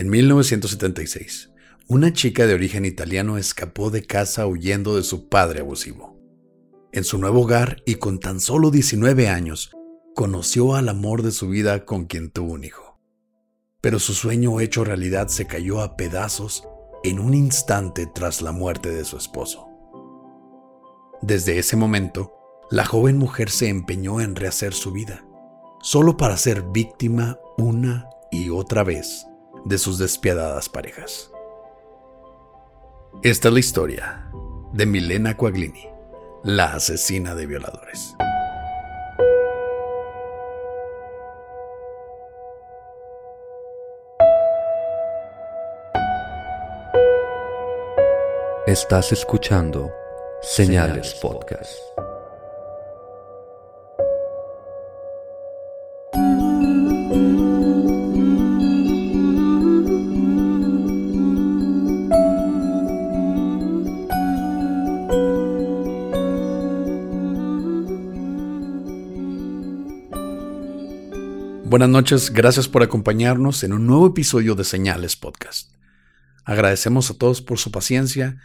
En 1976, una chica de origen italiano escapó de casa huyendo de su padre abusivo. En su nuevo hogar y con tan solo 19 años, conoció al amor de su vida con quien tuvo un hijo. Pero su sueño hecho realidad se cayó a pedazos en un instante tras la muerte de su esposo. Desde ese momento, la joven mujer se empeñó en rehacer su vida, solo para ser víctima una y otra vez de sus despiadadas parejas. Esta es la historia de Milena Quaglini, la asesina de violadores. Estás escuchando Señales Podcast. Buenas noches, gracias por acompañarnos en un nuevo episodio de Señales Podcast. Agradecemos a todos por su paciencia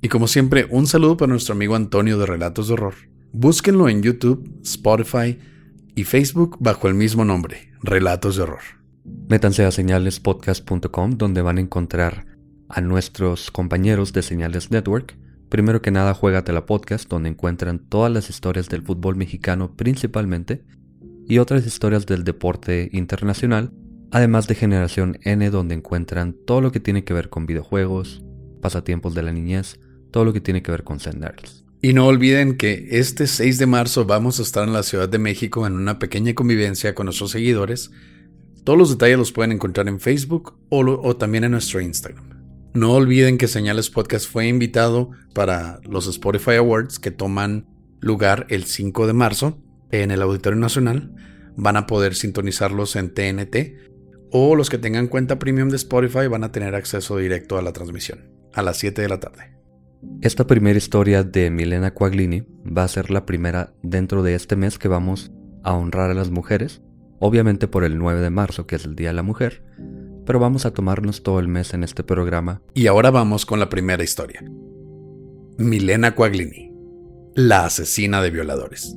y como siempre un saludo para nuestro amigo Antonio de Relatos de Horror. Búsquenlo en YouTube, Spotify y Facebook bajo el mismo nombre, Relatos de Horror. Métanse a señalespodcast.com donde van a encontrar a nuestros compañeros de Señales Network. Primero que nada, la Podcast, donde encuentran todas las historias del fútbol mexicano principalmente y otras historias del deporte internacional, además de Generación N donde encuentran todo lo que tiene que ver con videojuegos, pasatiempos de la niñez, todo lo que tiene que ver con Senders. Y no olviden que este 6 de marzo vamos a estar en la Ciudad de México en una pequeña convivencia con nuestros seguidores. Todos los detalles los pueden encontrar en Facebook o también en nuestro Instagram. No olviden que Señales Podcast fue invitado para los Spotify Awards que toman lugar el 5 de marzo en el Auditorio Nacional. Van a poder sintonizarlos en TNT o los que tengan cuenta premium de Spotify van a tener acceso directo a la transmisión a las 7 de la tarde. Esta primera historia de Milena Quaglini va a ser la primera dentro de este mes que vamos a honrar a las mujeres, obviamente por el 9 de marzo que es el Día de la Mujer, pero vamos a tomarnos todo el mes en este programa. Y ahora vamos con la primera historia. Milena Quaglini, la asesina de violadores.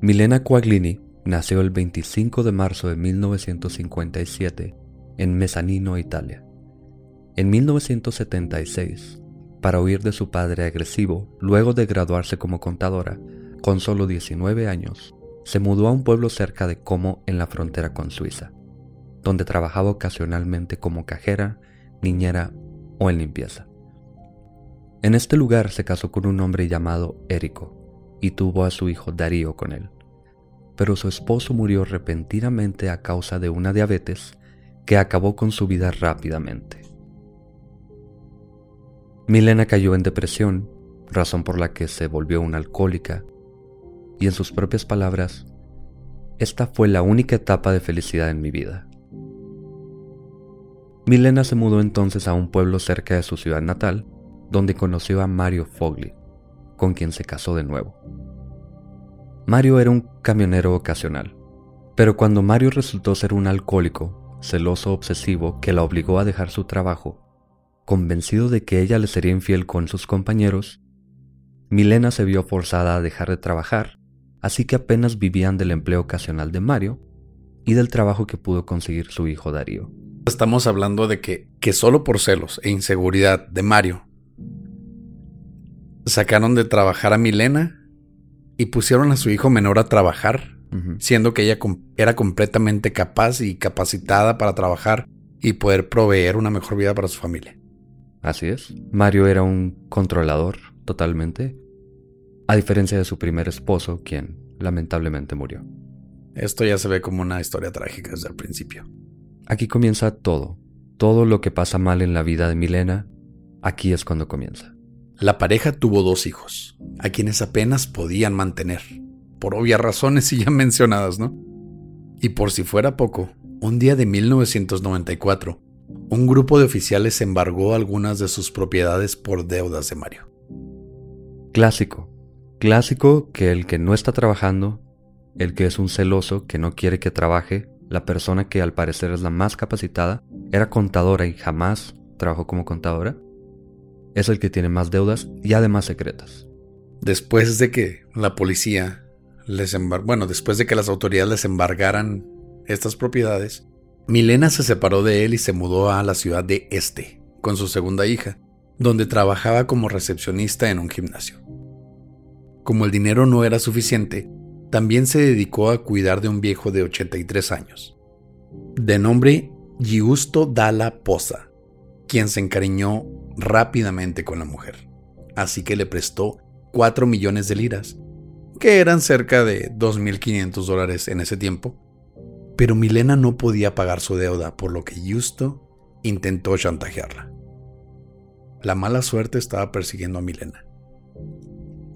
Milena Quaglini nació el 25 de marzo de 1957 en Mezzanino, Italia. En 1976, para huir de su padre agresivo, luego de graduarse como contadora, con solo 19 años, se mudó a un pueblo cerca de Como en la frontera con Suiza, donde trabajaba ocasionalmente como cajera, niñera o en limpieza. En este lugar se casó con un hombre llamado Érico, y tuvo a su hijo Darío con él. Pero su esposo murió repentinamente a causa de una diabetes que acabó con su vida rápidamente. Milena cayó en depresión, razón por la que se volvió una alcohólica, y en sus propias palabras, esta fue la única etapa de felicidad en mi vida. Milena se mudó entonces a un pueblo cerca de su ciudad natal, donde conoció a Mario Fogli, con quien se casó de nuevo. Mario era un camionero ocasional, pero cuando Mario resultó ser un alcohólico, celoso obsesivo que la obligó a dejar su trabajo, convencido de que ella le sería infiel con sus compañeros, Milena se vio forzada a dejar de trabajar, así que apenas vivían del empleo ocasional de Mario y del trabajo que pudo conseguir su hijo Darío. Estamos hablando de que, que solo por celos e inseguridad de Mario sacaron de trabajar a Milena y pusieron a su hijo menor a trabajar, siendo que ella era completamente capaz y capacitada para trabajar y poder proveer una mejor vida para su familia. Así es. Mario era un controlador totalmente, a diferencia de su primer esposo, quien lamentablemente murió. Esto ya se ve como una historia trágica desde el principio. Aquí comienza todo. Todo lo que pasa mal en la vida de Milena, aquí es cuando comienza. La pareja tuvo dos hijos, a quienes apenas podían mantener, por obvias razones ya mencionadas, ¿no? Y por si fuera poco, un día de 1994, un grupo de oficiales embargó algunas de sus propiedades por deudas de Mario. Clásico. Clásico que el que no está trabajando, el que es un celoso que no quiere que trabaje, la persona que al parecer es la más capacitada, era contadora y jamás trabajó como contadora, es el que tiene más deudas y además secretas. Después de que la policía les bueno, después de que las autoridades les embargaran estas propiedades, Milena se separó de él y se mudó a la ciudad de Este con su segunda hija, donde trabajaba como recepcionista en un gimnasio. Como el dinero no era suficiente, también se dedicó a cuidar de un viejo de 83 años, de nombre Giusto Dalla Posa, quien se encariñó rápidamente con la mujer, así que le prestó 4 millones de liras, que eran cerca de 2.500 dólares en ese tiempo, pero Milena no podía pagar su deuda, por lo que Justo intentó chantajearla. La mala suerte estaba persiguiendo a Milena.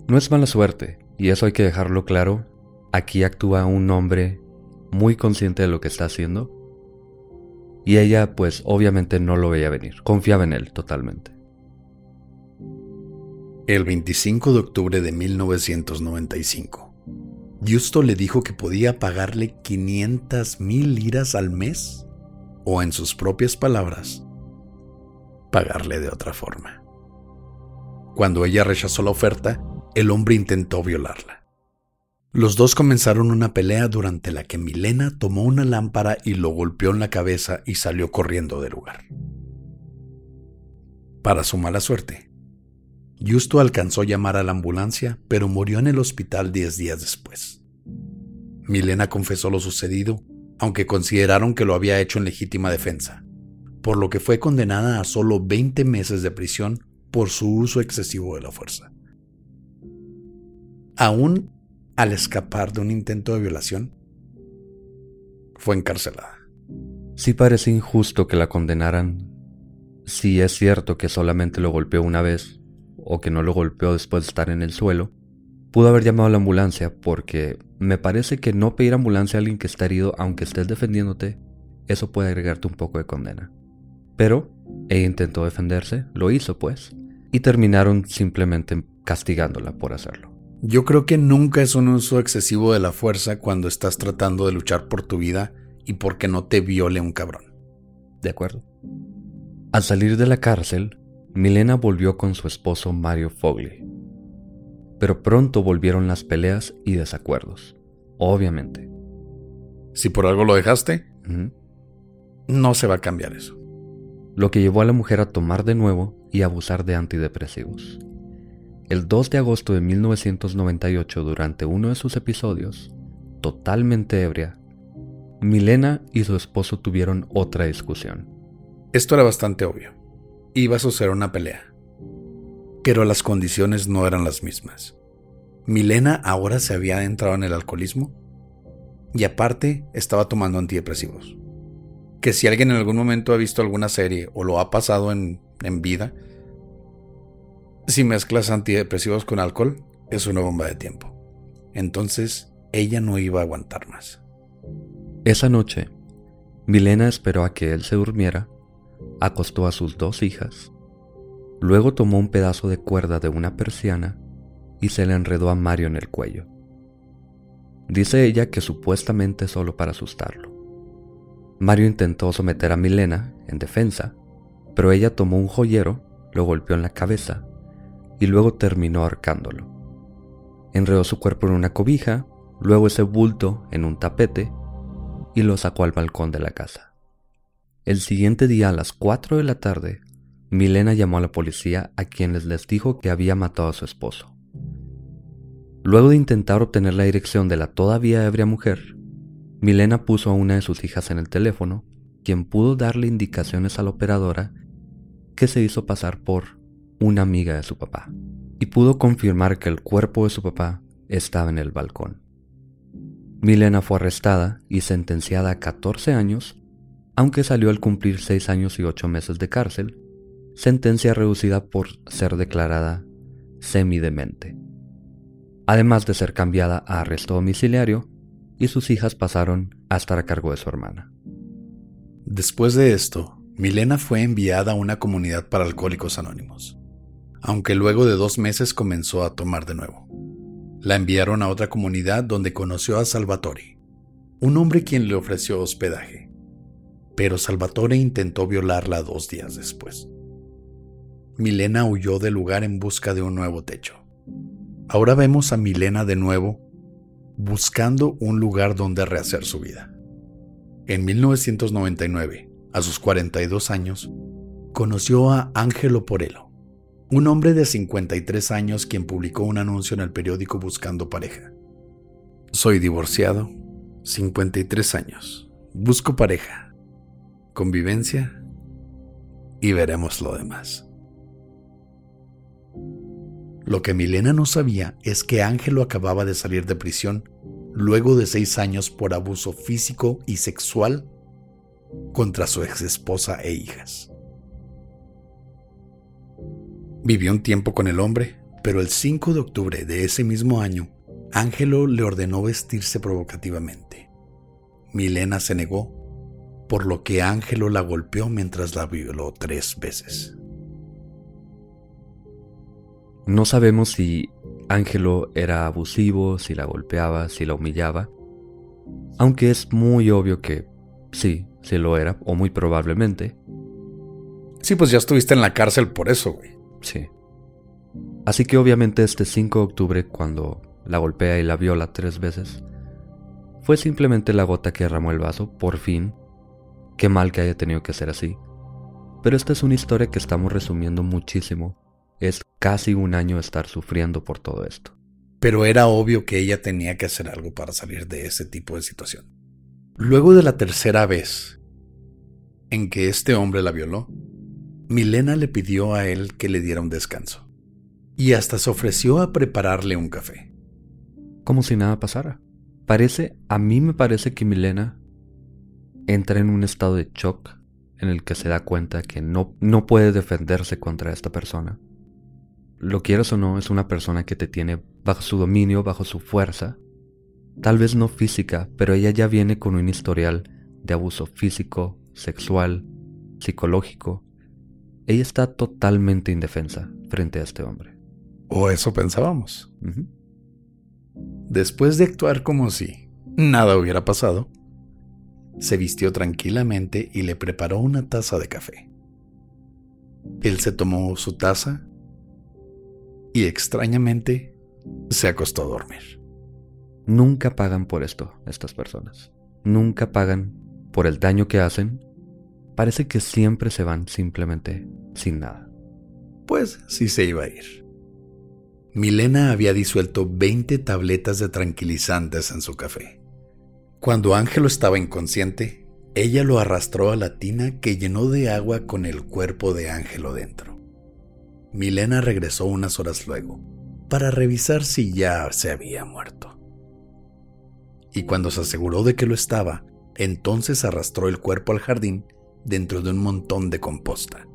No es mala suerte, y eso hay que dejarlo claro. Aquí actúa un hombre muy consciente de lo que está haciendo. Y ella pues obviamente no lo veía venir, confiaba en él totalmente. El 25 de octubre de 1995, Justo le dijo que podía pagarle 500 mil liras al mes, o en sus propias palabras, pagarle de otra forma. Cuando ella rechazó la oferta, el hombre intentó violarla. Los dos comenzaron una pelea durante la que Milena tomó una lámpara y lo golpeó en la cabeza y salió corriendo del lugar. Para su mala suerte, Justo alcanzó a llamar a la ambulancia, pero murió en el hospital diez días después. Milena confesó lo sucedido, aunque consideraron que lo había hecho en legítima defensa por lo que fue condenada a solo 20 meses de prisión por su uso excesivo de la fuerza. Aún al escapar de un intento de violación, fue encarcelada. Sí parece injusto que la condenaran si es cierto que solamente lo golpeó una vez o que no lo golpeó después de estar en el suelo. Pudo haber llamado a la ambulancia porque me parece que no pedir ambulancia a alguien que está herido aunque estés defendiéndote, eso puede agregarte un poco de condena. Pero ella intentó defenderse, lo hizo pues, y terminaron simplemente castigándola por hacerlo. Yo creo que nunca es un uso excesivo de la fuerza cuando estás tratando de luchar por tu vida y porque no te viole un cabrón. De acuerdo. Al salir de la cárcel, Milena volvió con su esposo Mario Fogli. Pero pronto volvieron las peleas y desacuerdos. Obviamente. Si por algo lo dejaste, no se va a cambiar eso lo que llevó a la mujer a tomar de nuevo y abusar de antidepresivos. El 2 de agosto de 1998, durante uno de sus episodios, totalmente ebria, Milena y su esposo tuvieron otra discusión. Esto era bastante obvio. Iba a suceder una pelea. Pero las condiciones no eran las mismas. Milena ahora se había adentrado en el alcoholismo y aparte estaba tomando antidepresivos que si alguien en algún momento ha visto alguna serie o lo ha pasado en, vida, si mezclas antidepresivos con alcohol, es una bomba de tiempo. Entonces, ella no iba a aguantar más. Esa noche, Milena esperó a que él se durmiera, acostó a sus dos hijas, luego tomó un pedazo de cuerda de una persiana y se le enredó a Mario en el cuello. Dice ella que supuestamente solo para asustarlo. Mario intentó someter a Milena en defensa, pero ella tomó un joyero, lo golpeó en la cabeza y luego terminó ahorcándolo. Enredó su cuerpo en una cobija, luego ese bulto en un tapete y lo sacó al balcón de la casa. El siguiente día a las 4 de la tarde, Milena llamó a la policía a quienes les dijo que había matado a su esposo. Luego de intentar obtener la dirección de la todavía ebria mujer, Milena puso a una de sus hijas en el teléfono, quien pudo darle indicaciones a la operadora que se hizo pasar por una amiga de su papá, y pudo confirmar que el cuerpo de su papá estaba en el balcón. Milena fue arrestada y sentenciada a 14 años, aunque salió al cumplir 6 años y 8 meses de cárcel, sentencia reducida por ser declarada semidemente, además de ser cambiada a arresto domiciliario y sus hijas pasaron a estar a cargo de su hermana. Después de esto, Milena fue enviada a una comunidad para alcohólicos anónimos, aunque luego de dos meses comenzó a tomar de nuevo. La enviaron a otra comunidad donde conoció a Salvatore, un hombre quien le ofreció hospedaje, pero Salvatore intentó violarla dos días después. Milena huyó del lugar en busca de un nuevo techo. Ahora vemos a Milena de nuevo buscando un lugar donde rehacer su vida. En 1999, a sus 42 años, conoció a Ángelo Porello, un hombre de 53 años quien publicó un anuncio en el periódico Buscando pareja. Soy divorciado, 53 años, busco pareja, convivencia y veremos lo demás. Lo que Milena no sabía es que Ángelo acababa de salir de prisión luego de seis años por abuso físico y sexual contra su ex esposa e hijas. Vivió un tiempo con el hombre, pero el 5 de octubre de ese mismo año, Ángelo le ordenó vestirse provocativamente. Milena se negó, por lo que Ángelo la golpeó mientras la violó tres veces. No sabemos si Ángelo era abusivo, si la golpeaba, si la humillaba, aunque es muy obvio que sí, sí lo era, o muy probablemente. Sí, pues ya estuviste en la cárcel por eso, güey. Sí. Así que obviamente este 5 de octubre, cuando la golpea y la viola tres veces, fue simplemente la gota que derramó el vaso, por fin. Qué mal que haya tenido que ser así. Pero esta es una historia que estamos resumiendo muchísimo es casi un año estar sufriendo por todo esto. Pero era obvio que ella tenía que hacer algo para salir de ese tipo de situación. Luego de la tercera vez en que este hombre la violó, Milena le pidió a él que le diera un descanso. Y hasta se ofreció a prepararle un café. Como si nada pasara. Parece, a mí me parece que Milena entra en un estado de shock en el que se da cuenta que no, no puede defenderse contra esta persona lo quieras o no, es una persona que te tiene bajo su dominio, bajo su fuerza. Tal vez no física, pero ella ya viene con un historial de abuso físico, sexual, psicológico. Ella está totalmente indefensa frente a este hombre. O eso pensábamos. Después de actuar como si nada hubiera pasado, se vistió tranquilamente y le preparó una taza de café. Él se tomó su taza y extrañamente se acostó a dormir. Nunca pagan por esto estas personas. Nunca pagan por el daño que hacen. Parece que siempre se van simplemente sin nada. Pues sí se iba a ir. Milena había disuelto 20 tabletas de tranquilizantes en su café. Cuando Ángelo estaba inconsciente, ella lo arrastró a la tina que llenó de agua con el cuerpo de Ángelo dentro. Milena regresó unas horas luego para revisar si ya se había muerto. Y cuando se aseguró de que lo estaba, entonces arrastró el cuerpo al jardín dentro de un montón de composta.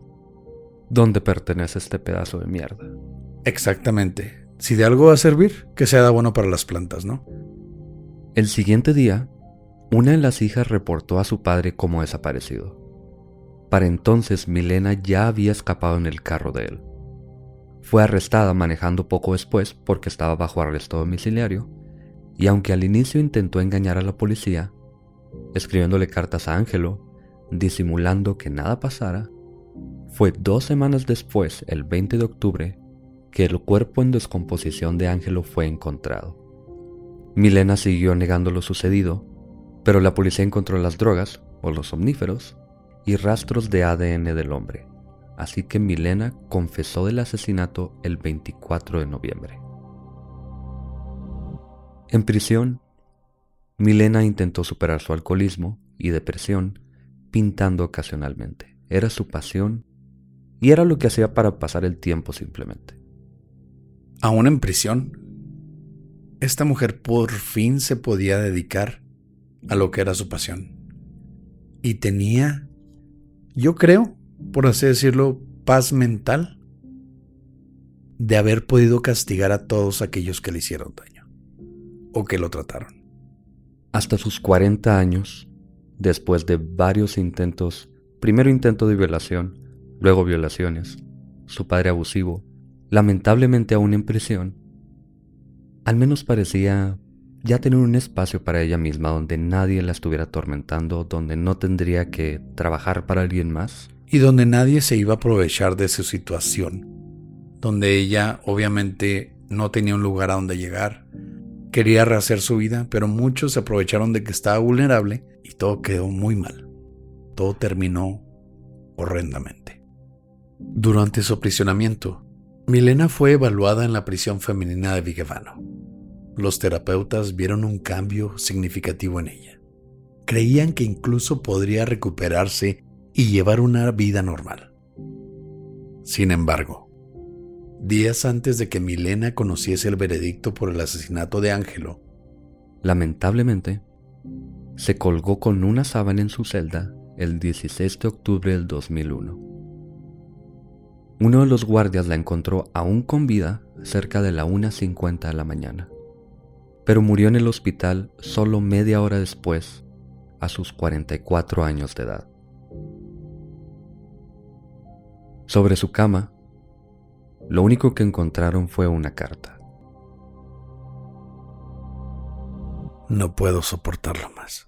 ¿Dónde pertenece este pedazo de mierda? Exactamente. Si de algo va a servir, que sea bueno para las plantas, ¿no? El siguiente día, una de las hijas reportó a su padre como desaparecido. Para entonces Milena ya había escapado en el carro de él. Fue arrestada manejando poco después porque estaba bajo arresto domiciliario, y aunque al inicio intentó engañar a la policía, escribiéndole cartas a Ángelo, disimulando que nada pasara, fue dos semanas después, el 20 de octubre, que el cuerpo en descomposición de Ángelo fue encontrado. Milena siguió negando lo sucedido, pero la policía encontró las drogas, o los somníferos, y rastros de ADN del hombre, así que Milena confesó del asesinato el 24 de noviembre. En prisión, Milena intentó superar su alcoholismo y depresión pintando ocasionalmente. Era su pasión y era lo que hacía para pasar el tiempo simplemente. Aún en prisión, esta mujer por fin se podía dedicar a lo que era su pasión. Y tenía yo creo, por así decirlo, paz mental de haber podido castigar a todos aquellos que le hicieron daño o que lo trataron. Hasta sus 40 años, después de varios intentos, primero intento de violación, luego violaciones, su padre abusivo, lamentablemente aún en prisión, al menos parecía ya tener un espacio para ella misma donde nadie la estuviera atormentando, donde no tendría que trabajar para alguien más. Y donde nadie se iba a aprovechar de su situación, donde ella obviamente no tenía un lugar a donde llegar, quería rehacer su vida, pero muchos se aprovecharon de que estaba vulnerable y todo quedó muy mal. Todo terminó horrendamente. Durante su aprisionamiento, Milena fue evaluada en la prisión femenina de Vigevano los terapeutas vieron un cambio significativo en ella. Creían que incluso podría recuperarse y llevar una vida normal. Sin embargo, días antes de que Milena conociese el veredicto por el asesinato de Ángelo, lamentablemente, se colgó con una sábana en su celda el 16 de octubre del 2001. Uno de los guardias la encontró aún con vida cerca de la 1.50 de la mañana pero murió en el hospital solo media hora después, a sus 44 años de edad. Sobre su cama, lo único que encontraron fue una carta. No puedo soportarlo más.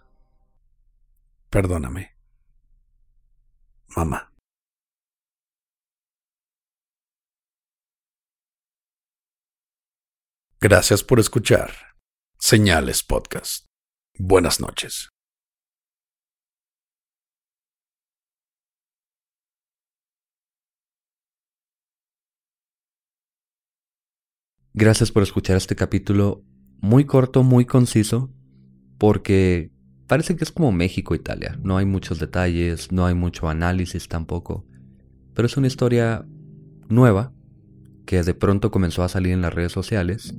Perdóname. Mamá. Gracias por escuchar. Señales Podcast. Buenas noches. Gracias por escuchar este capítulo muy corto, muy conciso, porque parece que es como México, Italia. No hay muchos detalles, no hay mucho análisis tampoco, pero es una historia nueva que de pronto comenzó a salir en las redes sociales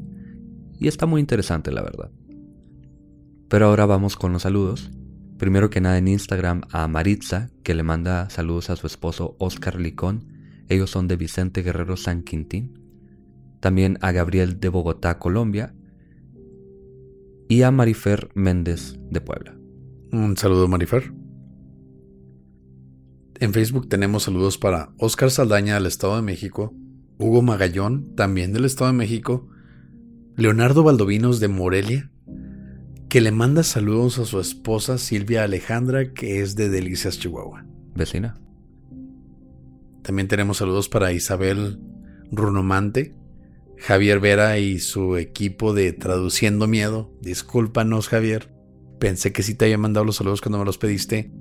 y está muy interesante la verdad. Pero ahora vamos con los saludos. Primero que nada en Instagram a Maritza, que le manda saludos a su esposo Oscar Licón. Ellos son de Vicente Guerrero San Quintín. También a Gabriel de Bogotá, Colombia. Y a Marifer Méndez de Puebla. Un saludo Marifer. En Facebook tenemos saludos para Oscar Saldaña del Estado de México, Hugo Magallón, también del Estado de México, Leonardo Valdovinos de Morelia, que le manda saludos a su esposa Silvia Alejandra, que es de Delicias, Chihuahua. Vecina. También tenemos saludos para Isabel Runomante, Javier Vera y su equipo de Traduciendo Miedo. Discúlpanos, Javier. Pensé que sí te había mandado los saludos cuando me los pediste.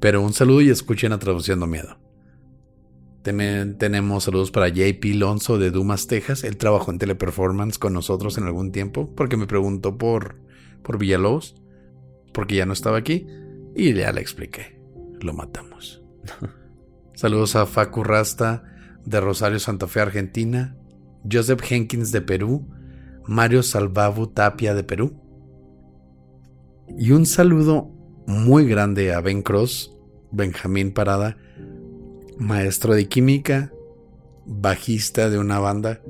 Pero un saludo y escuchen a Traduciendo Miedo. También tenemos saludos para JP Lonzo de Dumas, Texas. Él trabajó en Teleperformance con nosotros en algún tiempo porque me preguntó por, por Villalobos, porque ya no estaba aquí y ya le expliqué. Lo matamos. saludos a Facu Rasta de Rosario Santa Fe, Argentina. Joseph Jenkins de Perú. Mario Salvavu Tapia de Perú. Y un saludo muy grande a Ben Cross, Benjamín Parada maestro de química, bajista de una banda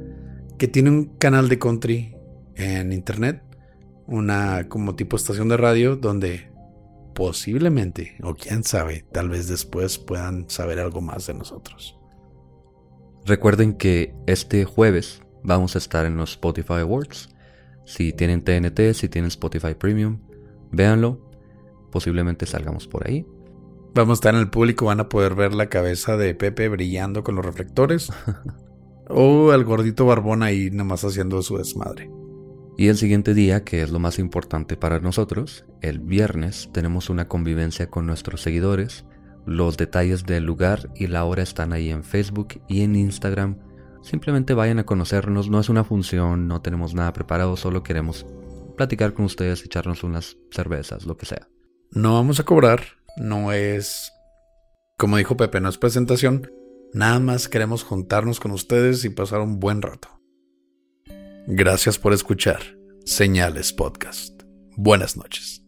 que tiene un canal de country en internet, una como tipo estación de radio donde posiblemente, o quién sabe, tal vez después puedan saber algo más de nosotros. Recuerden que este jueves vamos a estar en los Spotify Awards. Si tienen TNT, si tienen Spotify Premium, véanlo. Posiblemente salgamos por ahí. Vamos a estar en el público, van a poder ver la cabeza de Pepe brillando con los reflectores. o al gordito barbón ahí nomás haciendo su desmadre. Y el siguiente día, que es lo más importante para nosotros, el viernes, tenemos una convivencia con nuestros seguidores. Los detalles del lugar y la hora están ahí en Facebook y en Instagram. Simplemente vayan a conocernos, no es una función, no tenemos nada preparado, solo queremos platicar con ustedes, echarnos unas cervezas, lo que sea. No vamos a cobrar, no es, como dijo Pepe, no es presentación, nada más queremos juntarnos con ustedes y pasar un buen rato. Gracias por escuchar Señales Podcast. Buenas noches.